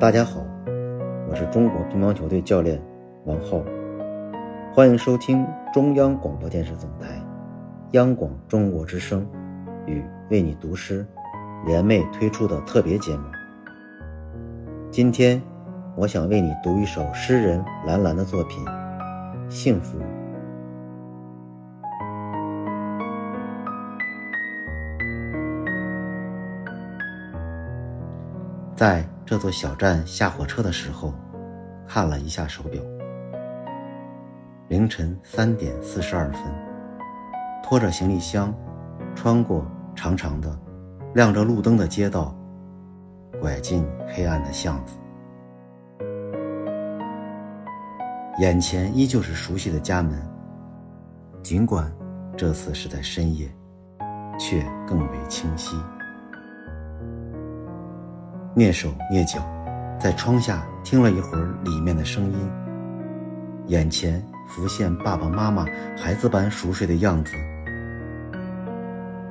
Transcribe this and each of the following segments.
大家好，我是中国乒乓球队教练王浩，欢迎收听中央广播电视总台央广中国之声与为你读诗联袂推出的特别节目。今天，我想为你读一首诗人兰兰的作品《幸福》。在这座小站下火车的时候，看了一下手表，凌晨三点四十二分，拖着行李箱，穿过长长的、亮着路灯的街道，拐进黑暗的巷子，眼前依旧是熟悉的家门，尽管这次是在深夜，却更为清晰。蹑手蹑脚，在窗下听了一会儿里面的声音，眼前浮现爸爸妈妈孩子般熟睡的样子，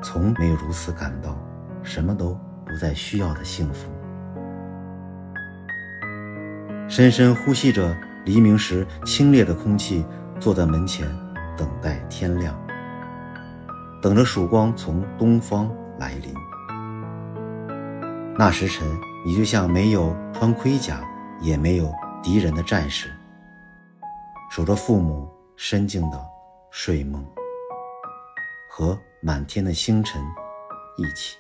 从没有如此感到什么都不再需要的幸福。深深呼吸着黎明时清冽的空气，坐在门前等待天亮，等着曙光从东方来临。那时辰。你就像没有穿盔甲，也没有敌人的战士，守着父母深静的睡梦，和满天的星辰一起。